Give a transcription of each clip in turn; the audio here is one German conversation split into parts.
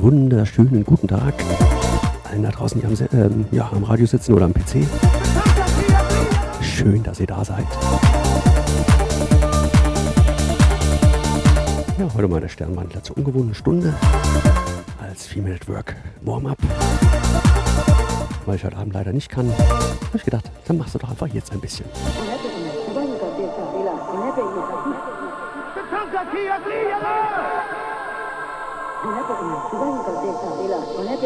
Wunderschönen guten Tag allen da draußen, die am, ähm, ja, am Radio sitzen oder am PC. Schön, dass ihr da seid. Ja, heute mal der Sternwandler zur ungewohnten Stunde als Female Work Warm-up. Weil ich heute Abend leider nicht kann, habe ich gedacht, dann machst du doch einfach jetzt ein bisschen. सुबह निकलते हैं उन्हें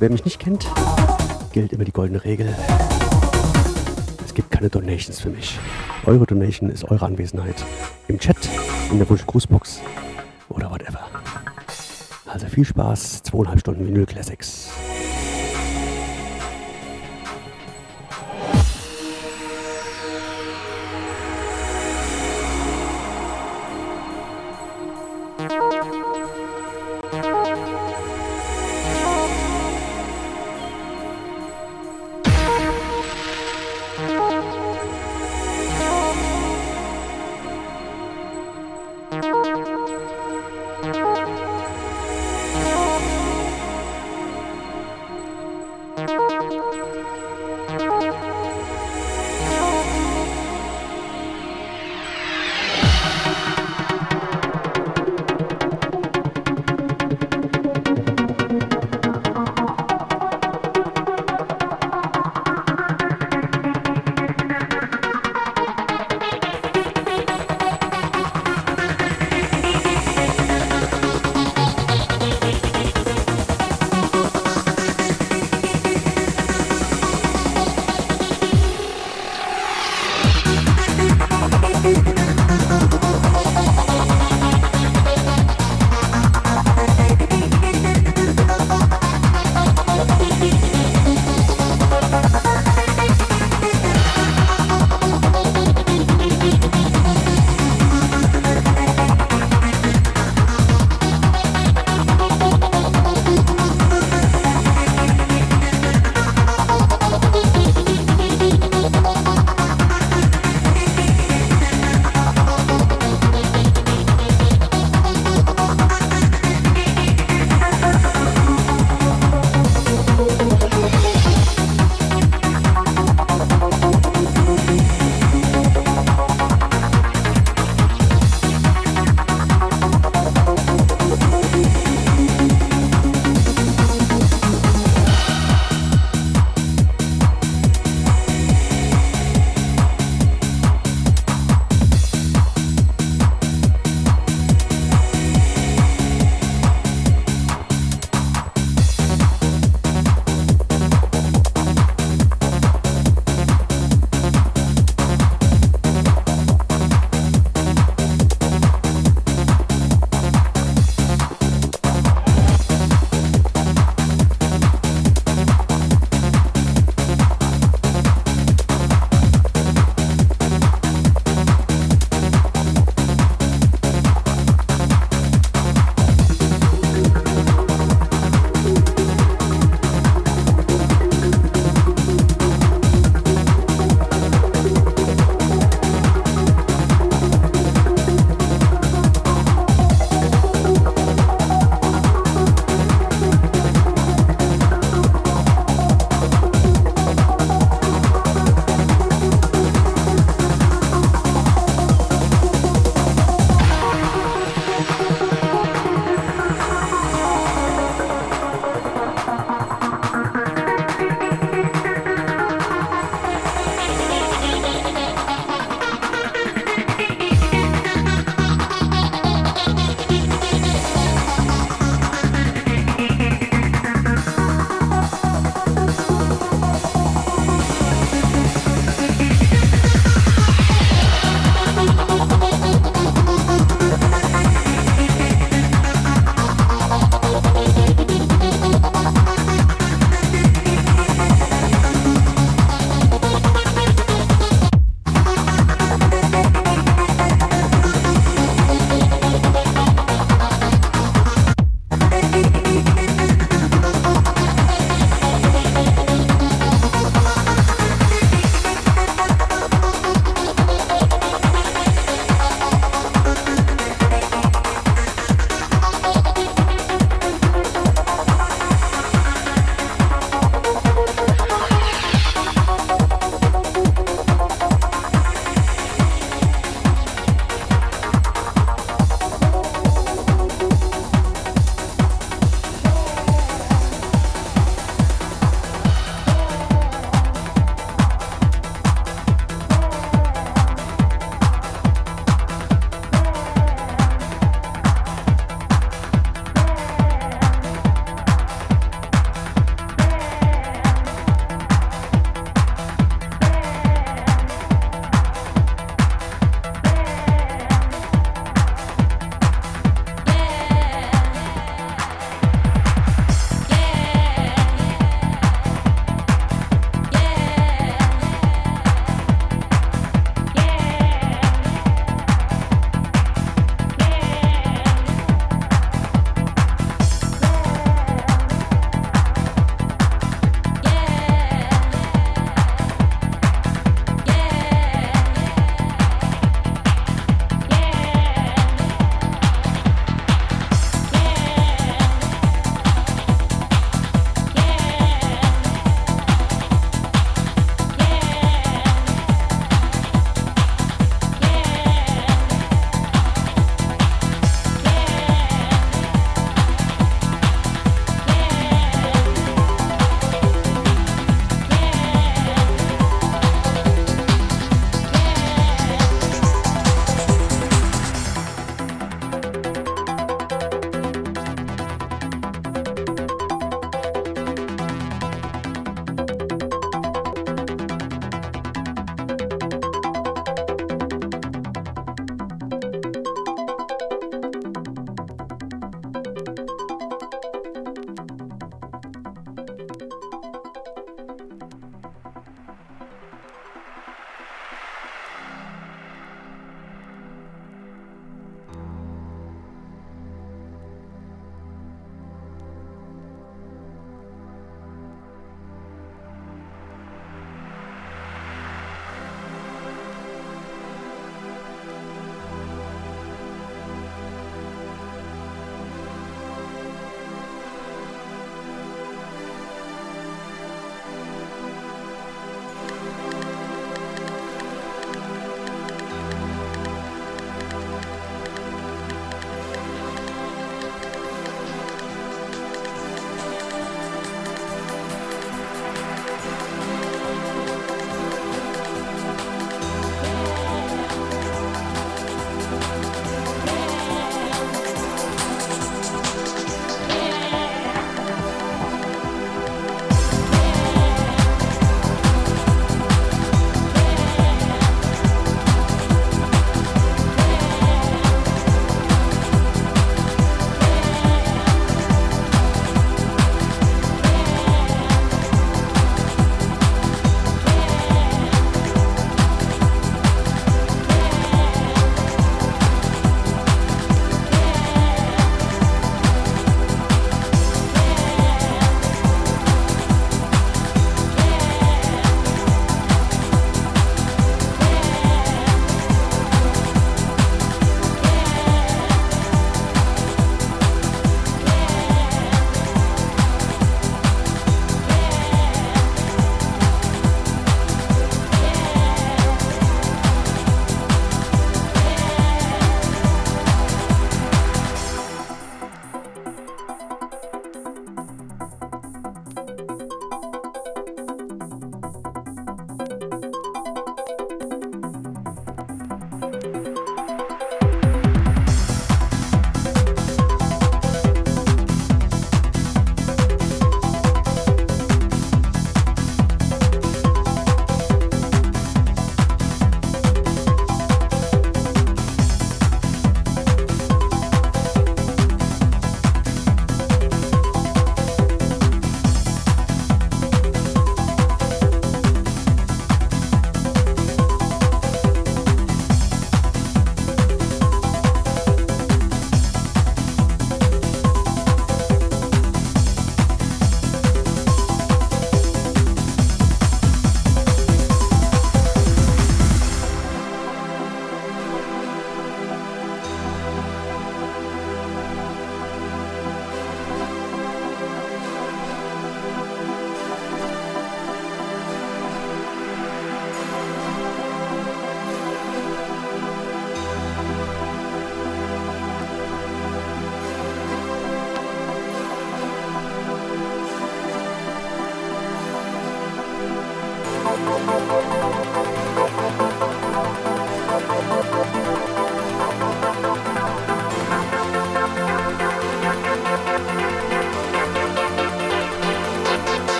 wer mich nicht kennt, gilt immer die goldene Regel. Es gibt keine Donations für mich. Eure Donation ist eure Anwesenheit im Chat, in der Wunsch-Grußbox oder whatever. Also viel Spaß, zweieinhalb Stunden Vinyl Classics.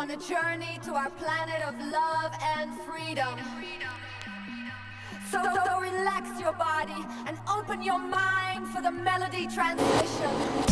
on a journey to our planet of love and freedom. So, so relax your body and open your mind for the melody transition.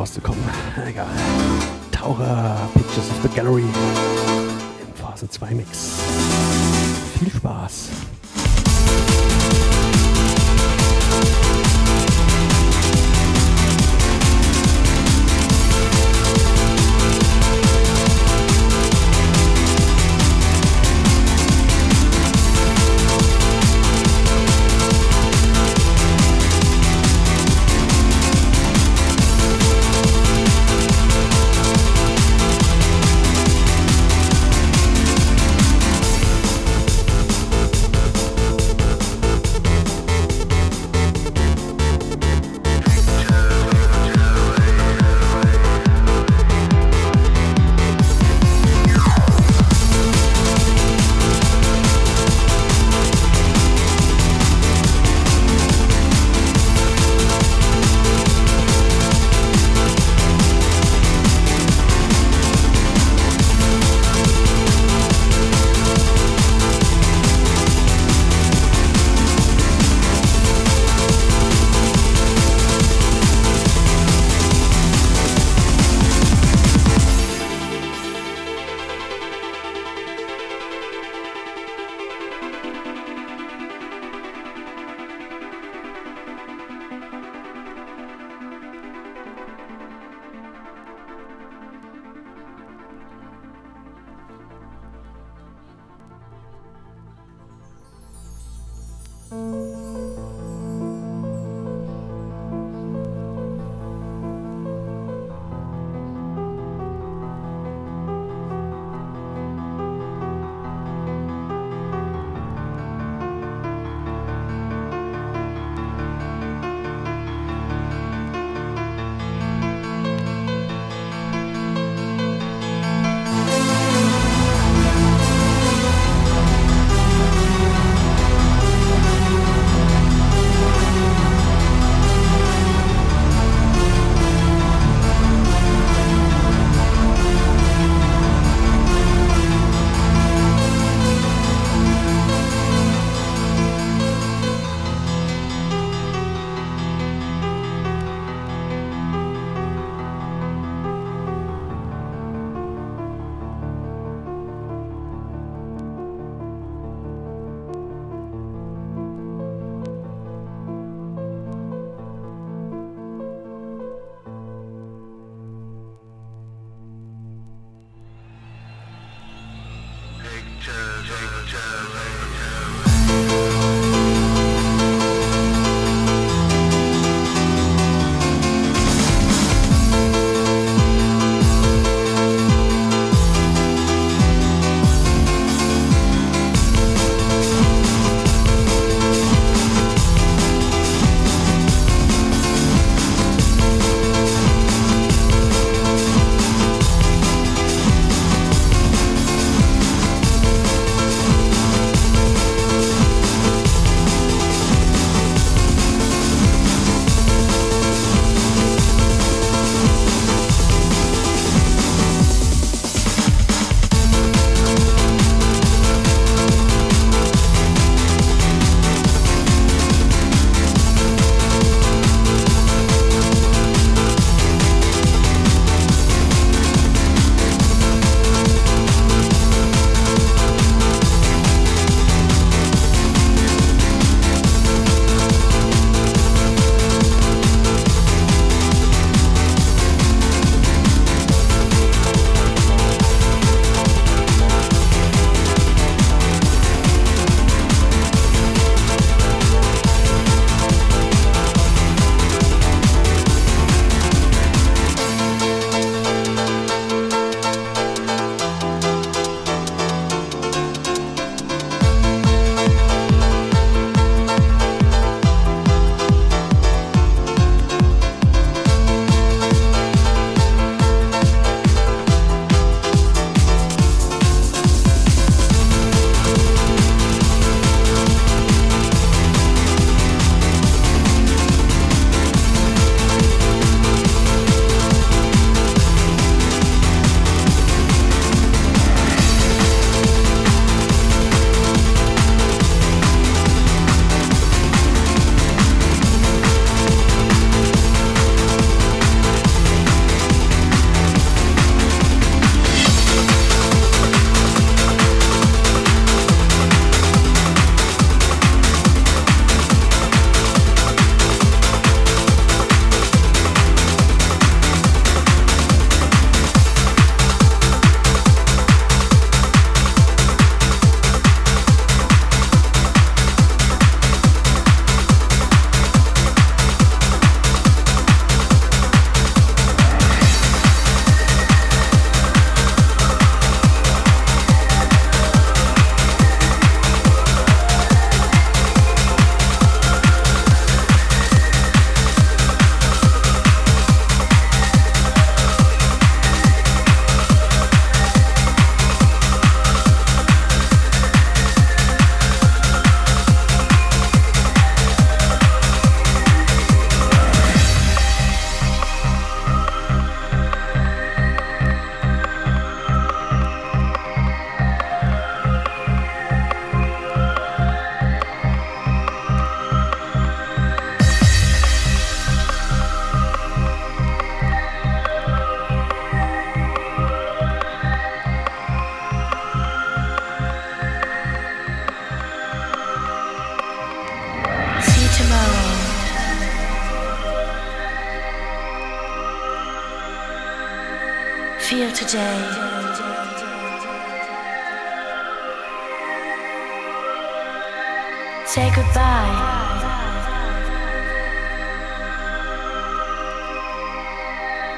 Rauszukommen. Egal. Taucher, Pictures of the Gallery im Phase 2 Mix.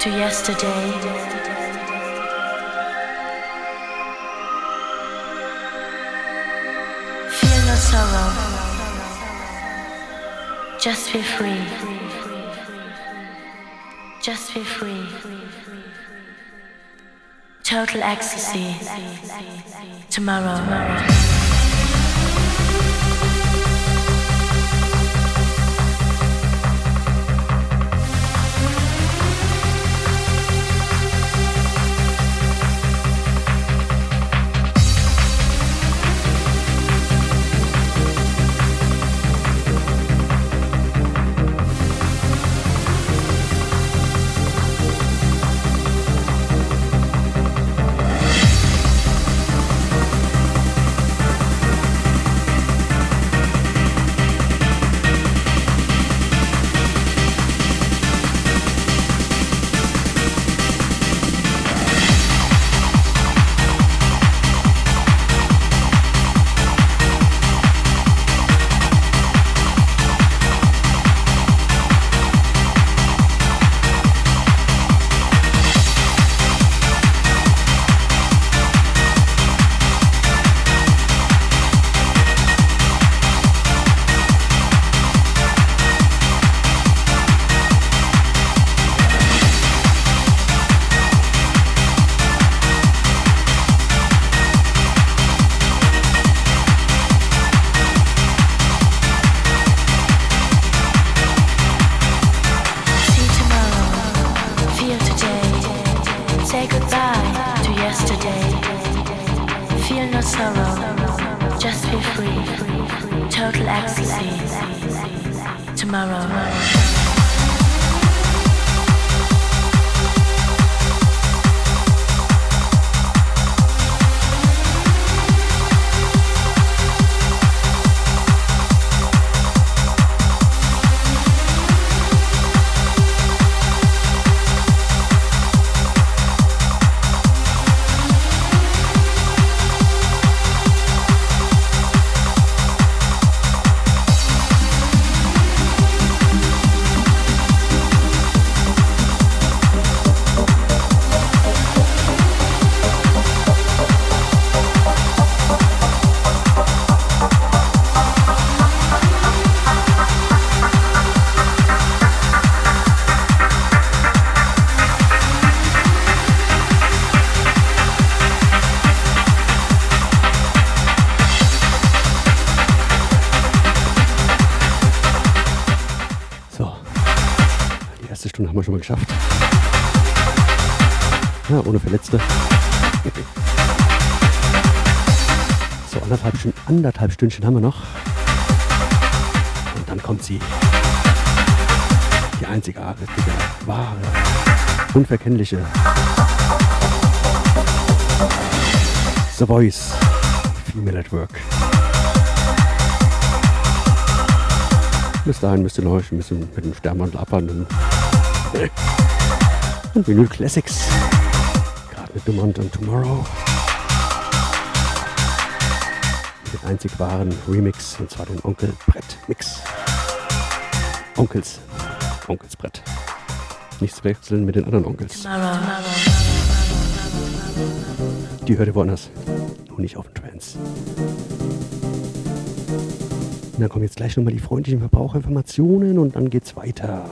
To yesterday. Feel no sorrow. Just feel free. Just feel free. Total ecstasy. Tomorrow. See wir schon mal geschafft. Ja, ohne Verletzte. So, anderthalb, anderthalb Stündchen haben wir noch. Und dann kommt sie. Die einzigartige, wahre, unverkennliche The Voice Female at Work. Bis dahin müsst ihr noch ein bisschen mit dem Sternmantel abhandeln. Und Vinyl Classics. Gerade mit Dumont und Tomorrow. Mit einzig wahren Remix, und zwar den Onkel Brett Mix. Onkels. Onkels Brett. Nicht wechseln mit den anderen Onkels. Die hört woanders. Nur nicht auf dem Trance. Und dann kommen jetzt gleich nochmal die freundlichen Verbraucherinformationen und dann geht's weiter.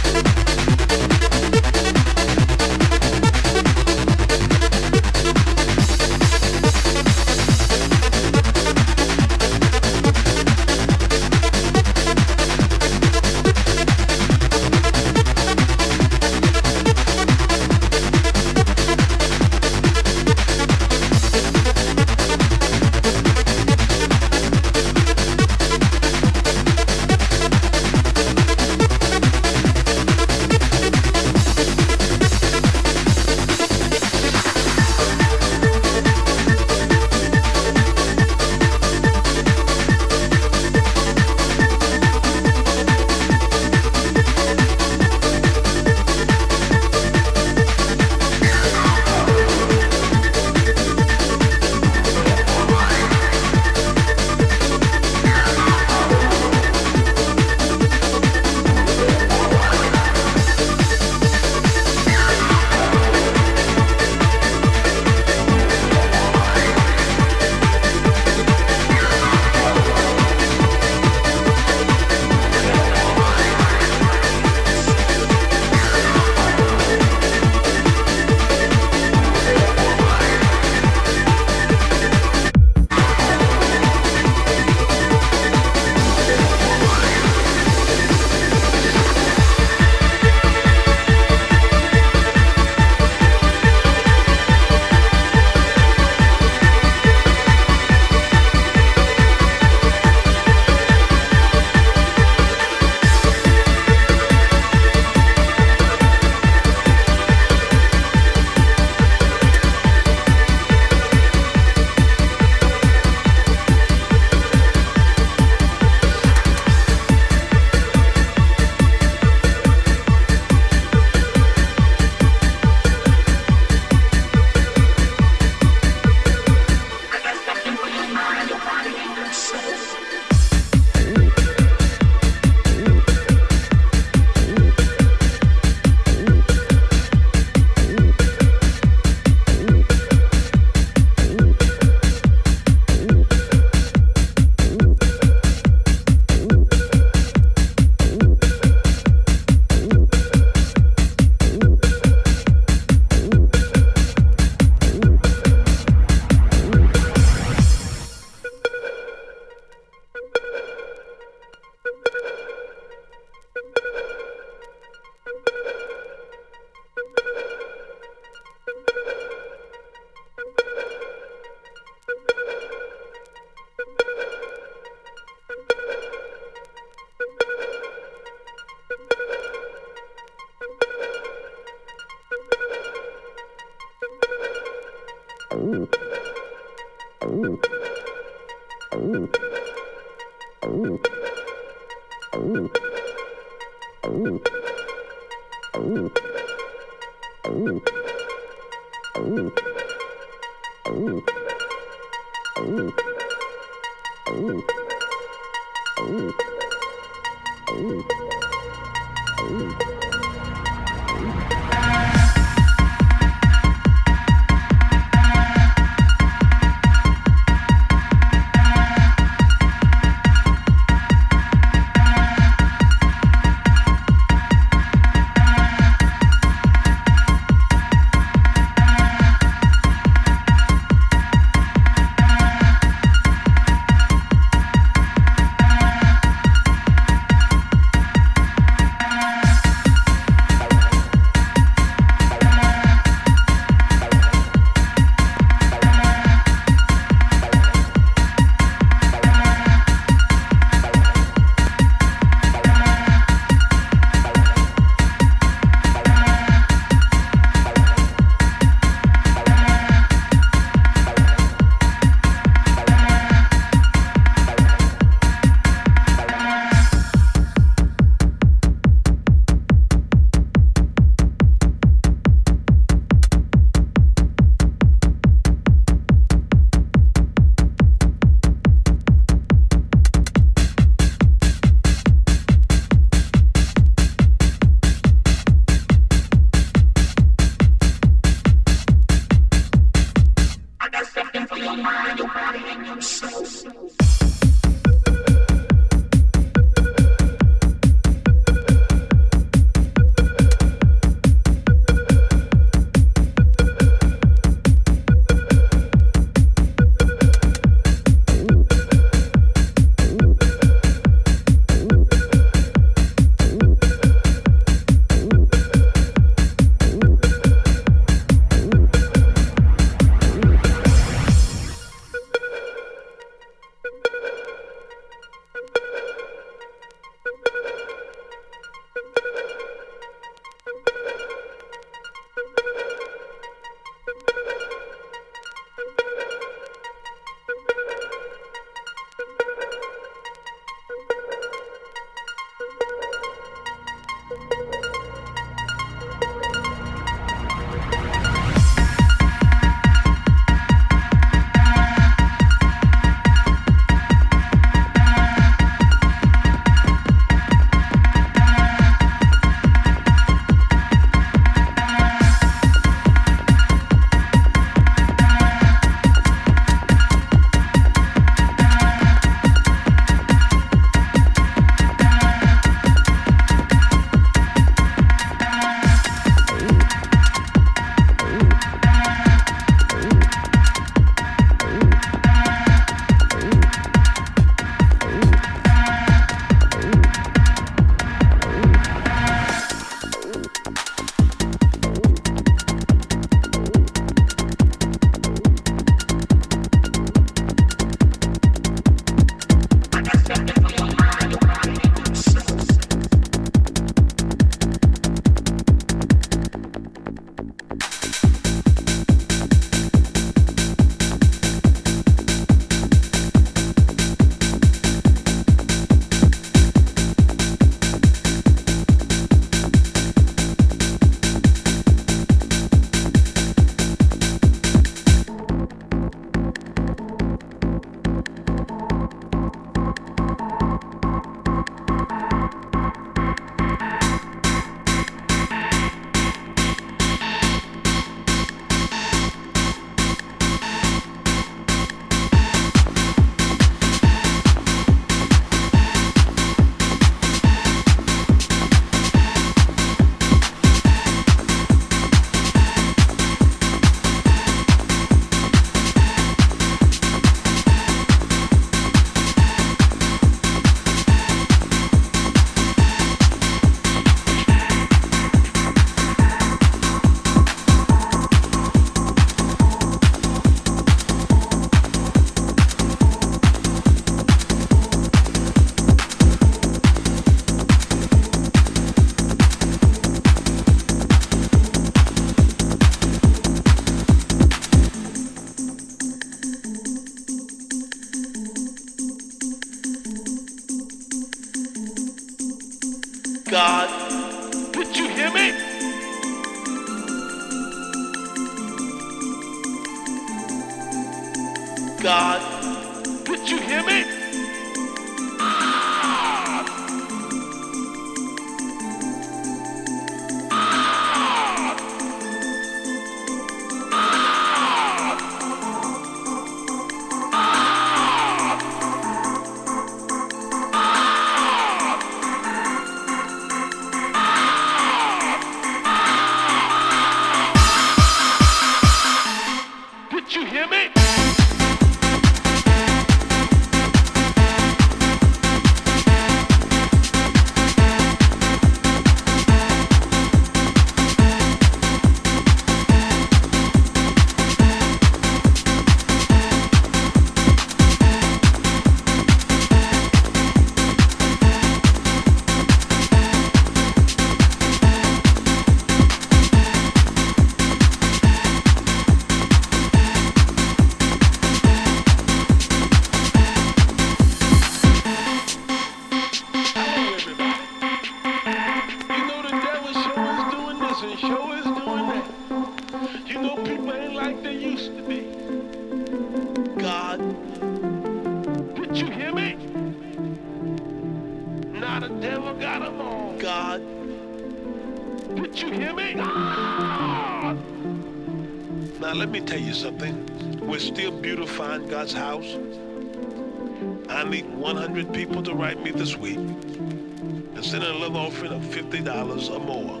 Write me this week and send a love offering of $50 or more.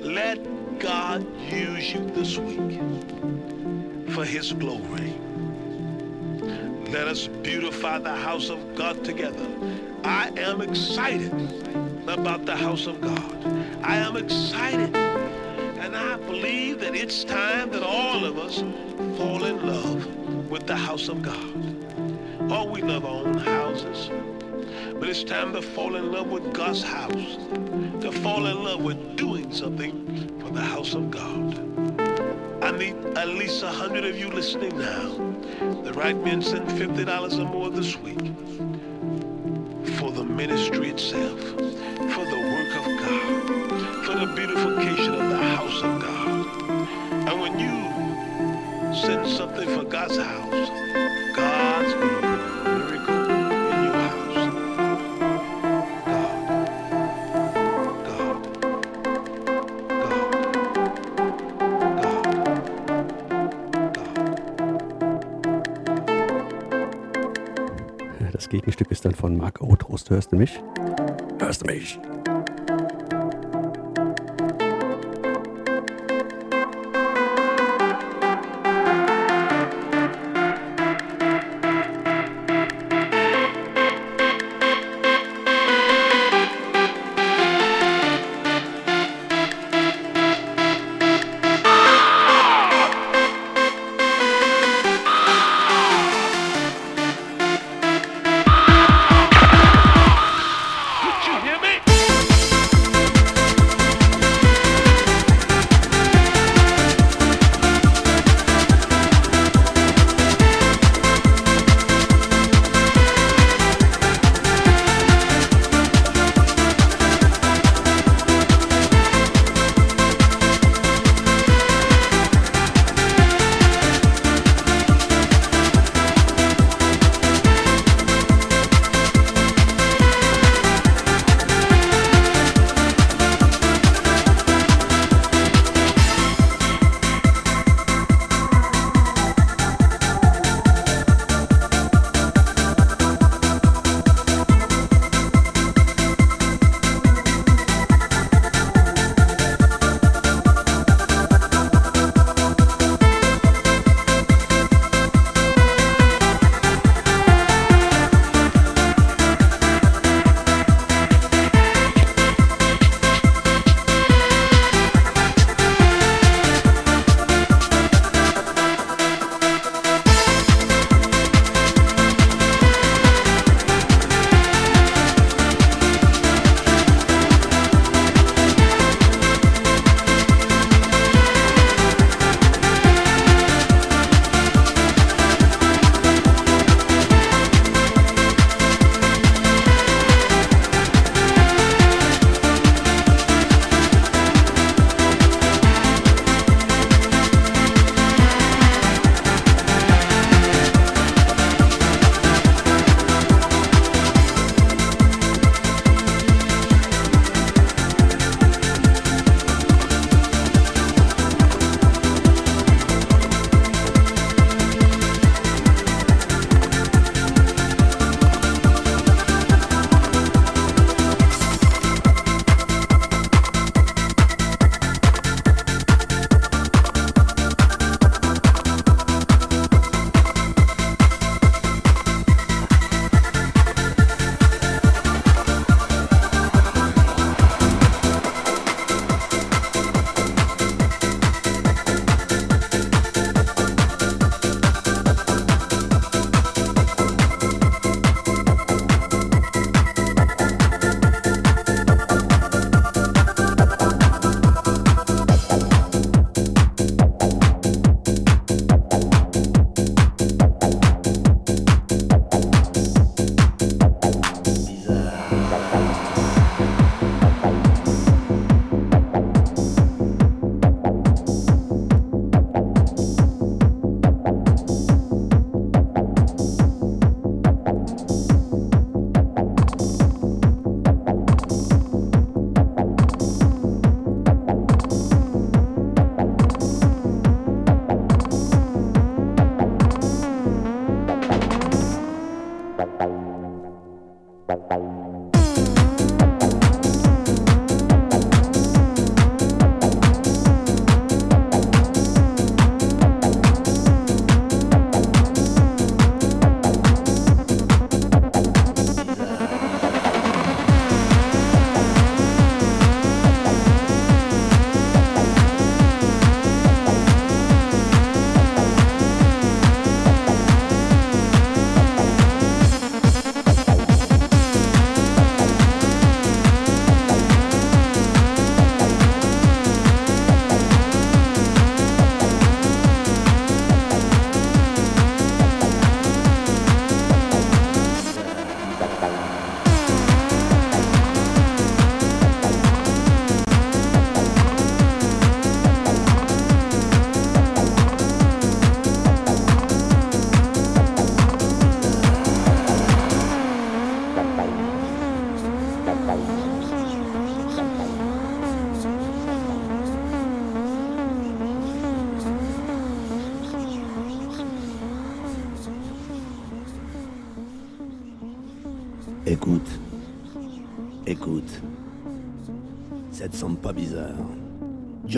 Let God use you this week for his glory. Let us beautify the house of God together. I am excited about the house of God. I am excited. And I believe that it's time that all of us fall in love with the house of God. Oh, we love our own houses. But it's time to fall in love with God's house. To fall in love with doing something for the house of God. I need at least a hundred of you listening now. The right men send fifty dollars or more this week for the ministry itself, for the work of God, for the beautification of the house of God. And when you send something for God's house, God's von Marc Otrost. Hörst du mich? Hörst du mich?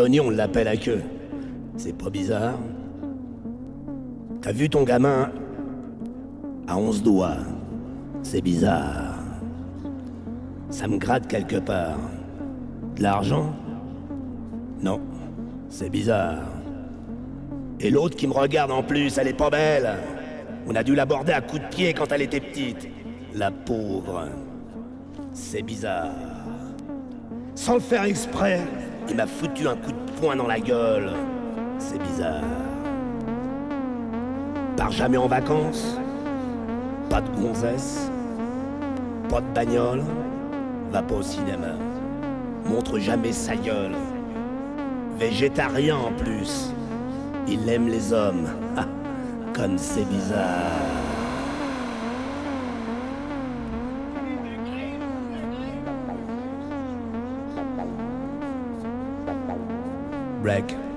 On l'appelle à queue. C'est pas bizarre T'as vu ton gamin? À 11 doigts C'est bizarre. Ça me gratte quelque part. De l'argent? Non, c'est bizarre. Et l'autre qui me regarde en plus, elle est pas belle. On a dû l'aborder à coups de pied quand elle était petite. La pauvre. C'est bizarre. Sans le faire exprès, il m'a foutu un coup de poing dans la gueule. C'est bizarre. Pars jamais en vacances Pas de gonzesse Pas de bagnole Va pas au cinéma. Montre jamais sa gueule. Végétarien en plus. Il aime les hommes. Comme c'est bizarre. reg.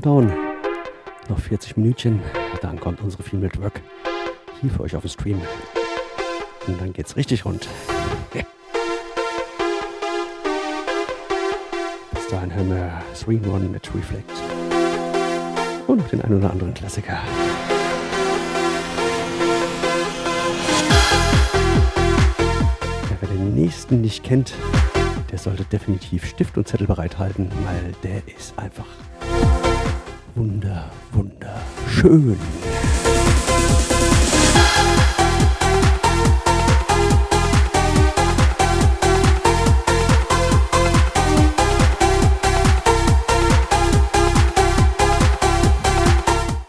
Countdown. Noch 40 Minütchen. Dann kommt unsere Film Network hier für euch auf dem Stream. Und dann geht's richtig rund. Bis dahin hören wir 3 in 1 mit Reflect. Und noch den einen oder anderen Klassiker. Wer den nächsten nicht kennt, der sollte definitiv Stift und Zettel bereithalten, weil der ist einfach wunderschön.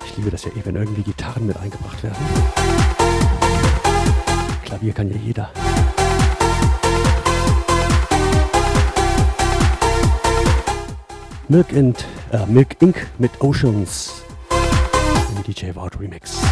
Ich liebe das ja eh, wenn irgendwie Gitarren mit eingebracht werden. Klavier kann ja jeder. Milk and äh, Milk Inc. mit Oceans DJ Vault Remix.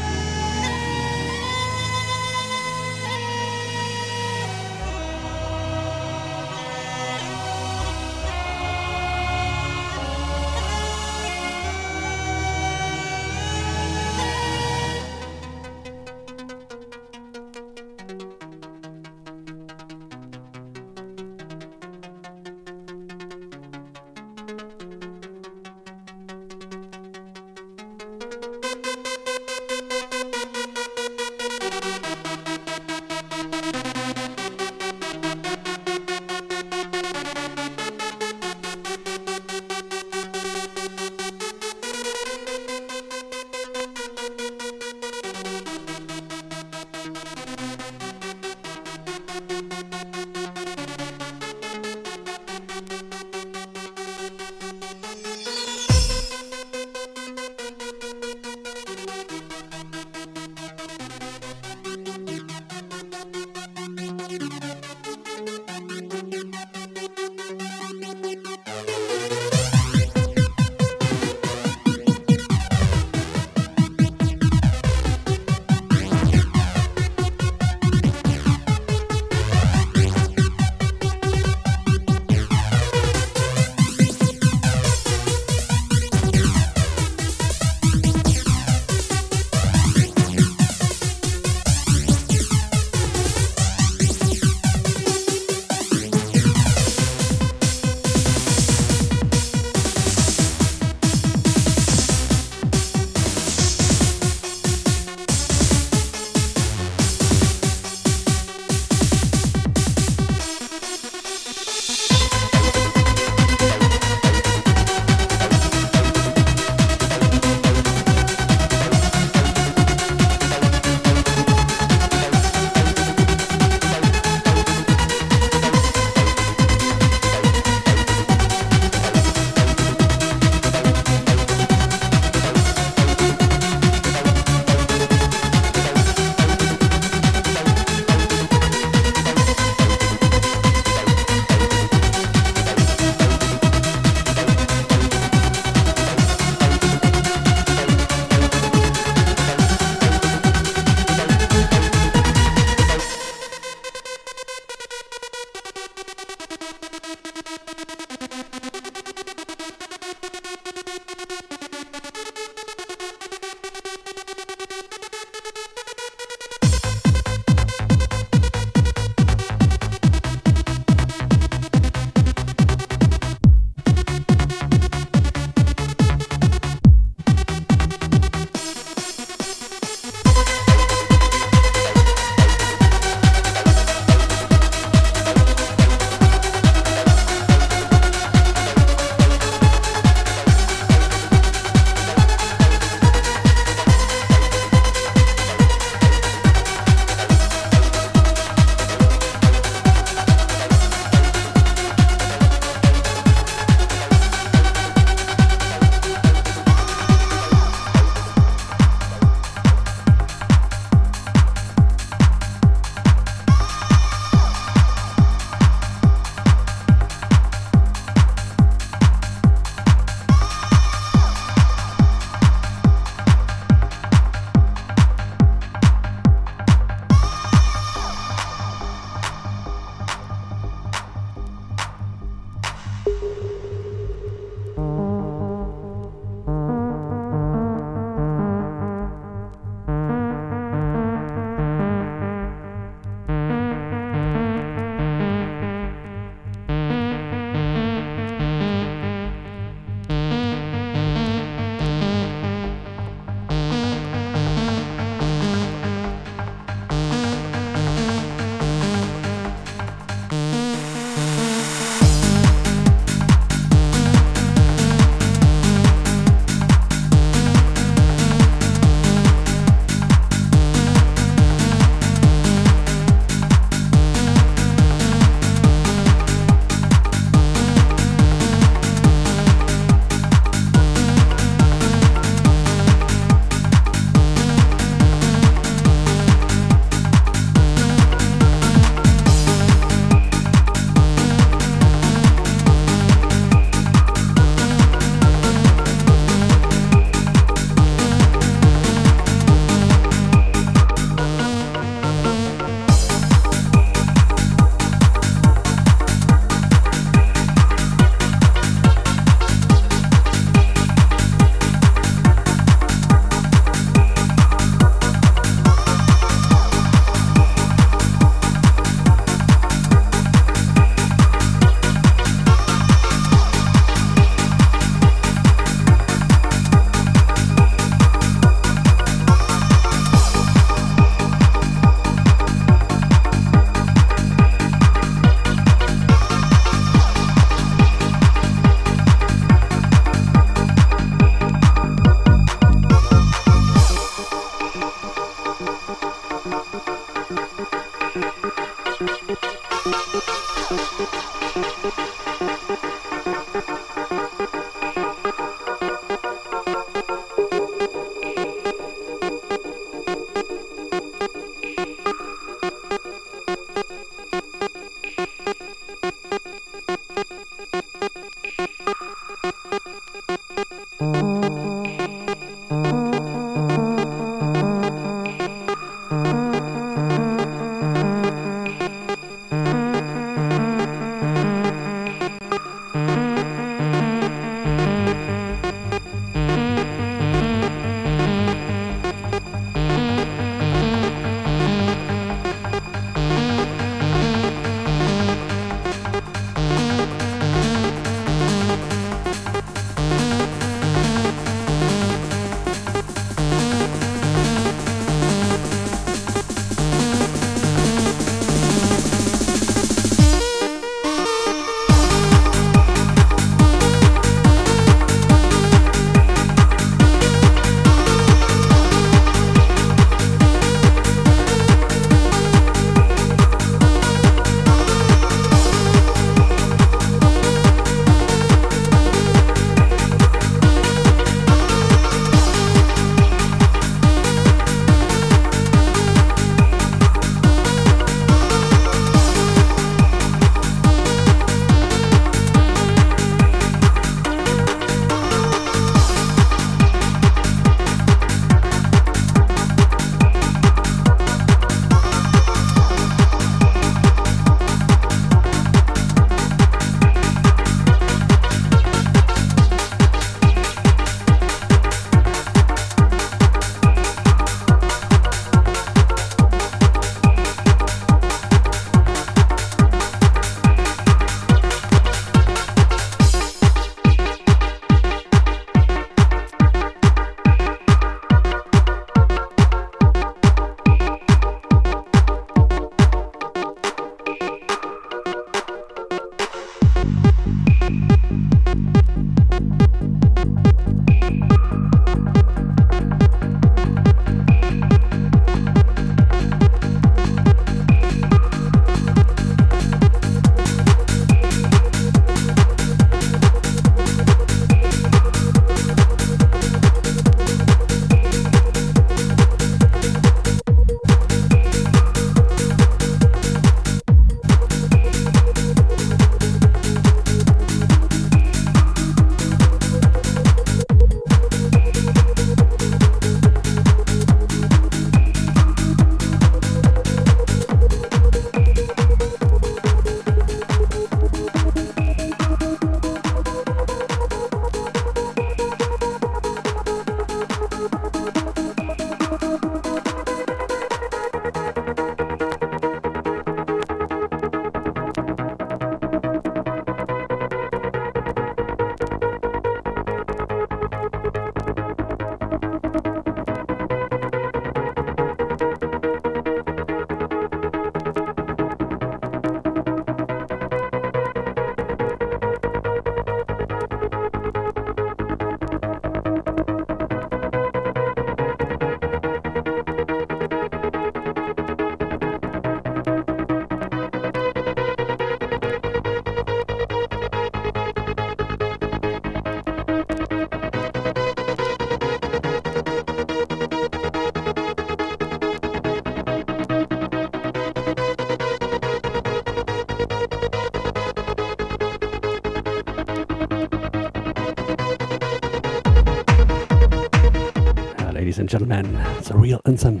Gentlemen, The Real Anthem.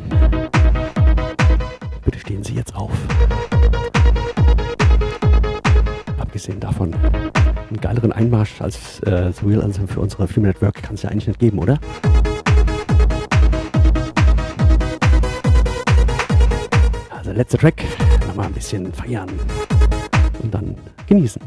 Bitte stehen Sie jetzt auf. Abgesehen davon, einen geileren Einmarsch als äh, The Real Anthem für unsere Film Network kann es ja eigentlich nicht geben, oder? Also letzter Track, nochmal ein bisschen feiern und dann genießen.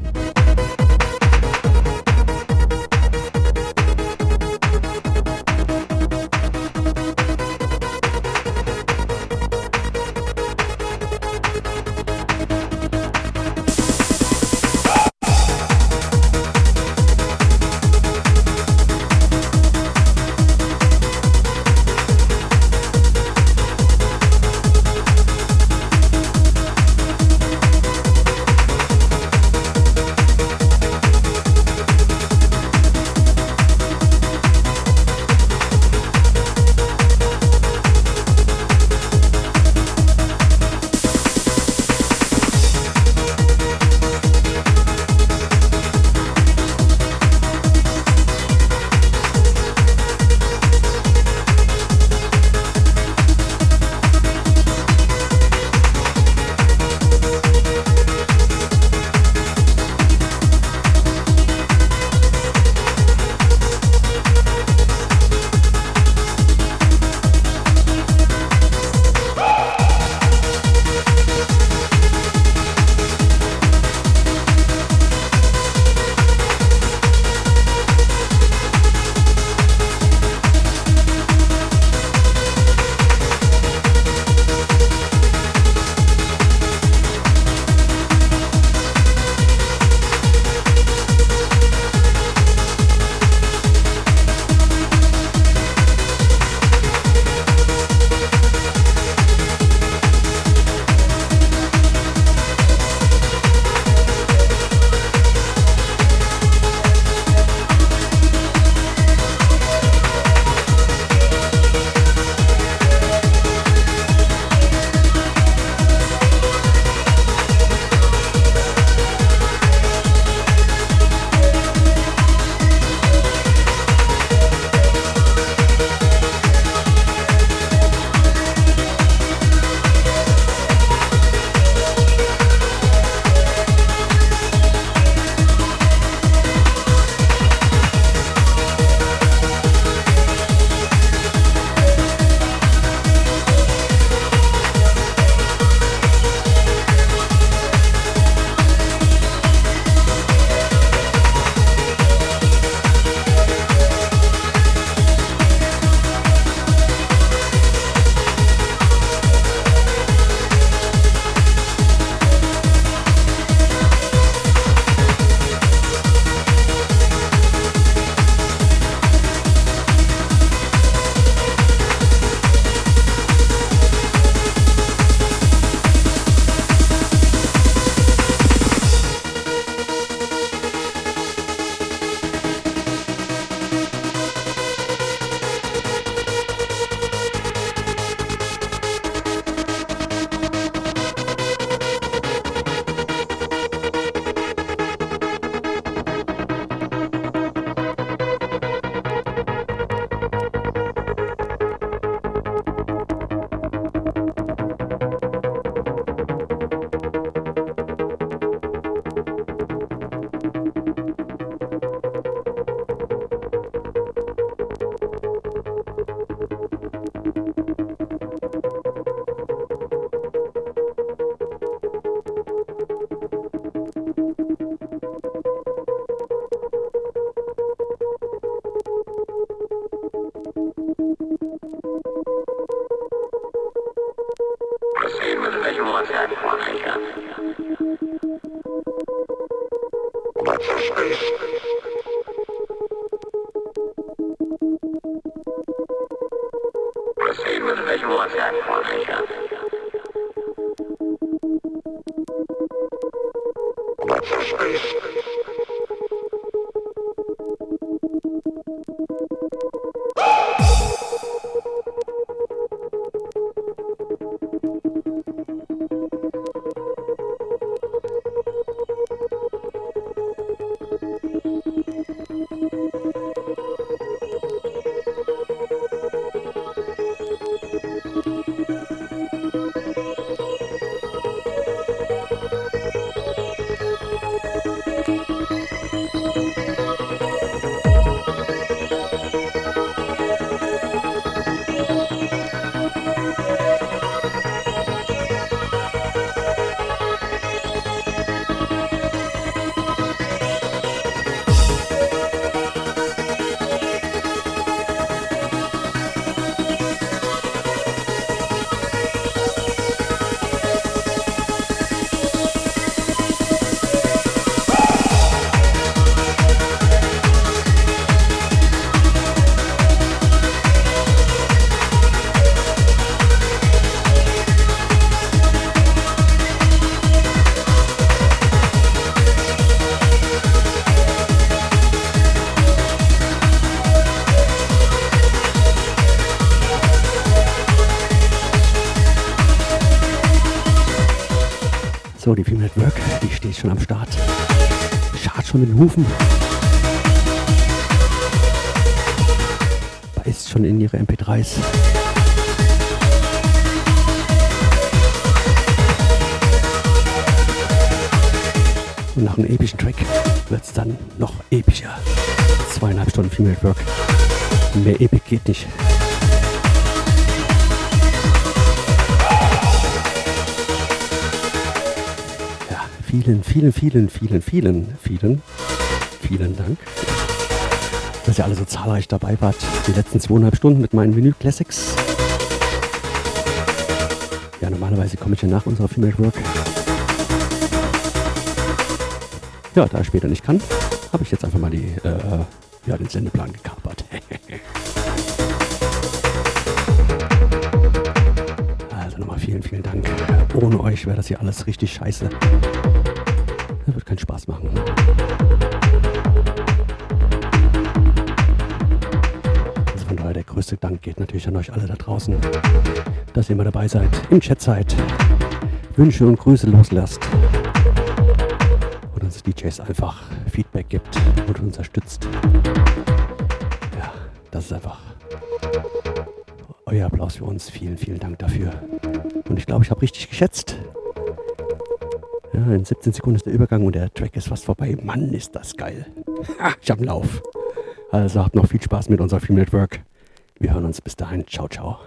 Mit den Hufen. Beißt schon in ihre MP3s. Und nach einem epischen Track wird es dann noch epischer. Zweieinhalb Stunden Female Network. Mehr Epic geht nicht. Vielen, vielen, vielen, vielen, vielen, vielen, vielen Dank, dass ihr alle so zahlreich dabei wart. Die letzten zweieinhalb Stunden mit meinen Vinyl Classics. Ja, normalerweise komme ich ja nach unserer Female Work. Ja, da ich später nicht kann, habe ich jetzt einfach mal die, äh, ja, den Sendeplan gekapert. also nochmal vielen, vielen Dank. Ohne euch wäre das hier alles richtig scheiße. Keinen Spaß machen. Also von daher der größte Dank geht natürlich an euch alle da draußen, dass ihr immer dabei seid, im Chat seid, Wünsche und Grüße loslasst und uns DJs einfach Feedback gibt und unterstützt. Ja, das ist einfach euer Applaus für uns. Vielen, vielen Dank dafür. Und ich glaube, ich habe richtig geschätzt. In 17 Sekunden ist der Übergang und der Track ist fast vorbei. Mann, ist das geil. Ich habe einen Lauf. Also habt noch viel Spaß mit unserer Film Network. Wir hören uns bis dahin. Ciao, ciao.